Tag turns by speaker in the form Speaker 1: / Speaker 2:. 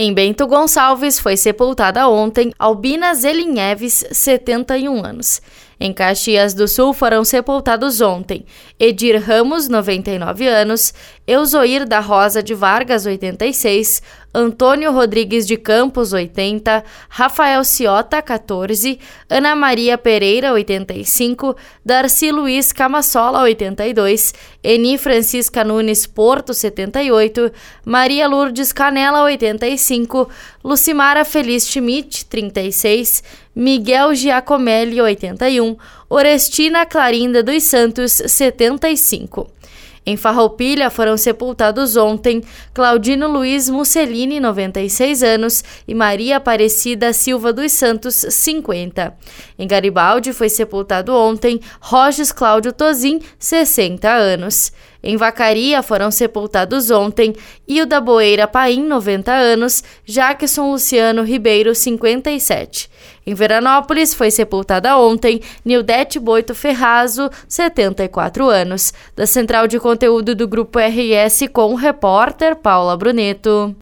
Speaker 1: Em Bento Gonçalves foi sepultada ontem Albina Zelinheves, 71 anos. Em Caxias do Sul foram sepultados ontem Edir Ramos, 99 anos, Euzoir da Rosa de Vargas, 86, Antônio Rodrigues de Campos, 80, Rafael Ciota, 14, Ana Maria Pereira, 85, Darcy Luiz Camassola, 82, Eni Francisca Nunes Porto, 78, Maria Lourdes Canela, 85, Lucimara Feliz Schmidt, 36, Miguel Giacomelli, 81, Orestina Clarinda dos Santos, 75. Em Farroupilha foram sepultados ontem Claudino Luiz Mussolini, 96 anos, e Maria Aparecida Silva dos Santos, 50. Em Garibaldi foi sepultado ontem Roges Cláudio Tozin, 60 anos. Em Vacaria foram sepultados ontem Hilda Boeira Paim, 90 anos, Jackson Luciano Ribeiro, 57. Em Veranópolis foi sepultada ontem Nildete Boito Ferrazo, 74 anos. Da central de conteúdo do Grupo RS com o repórter Paula Bruneto.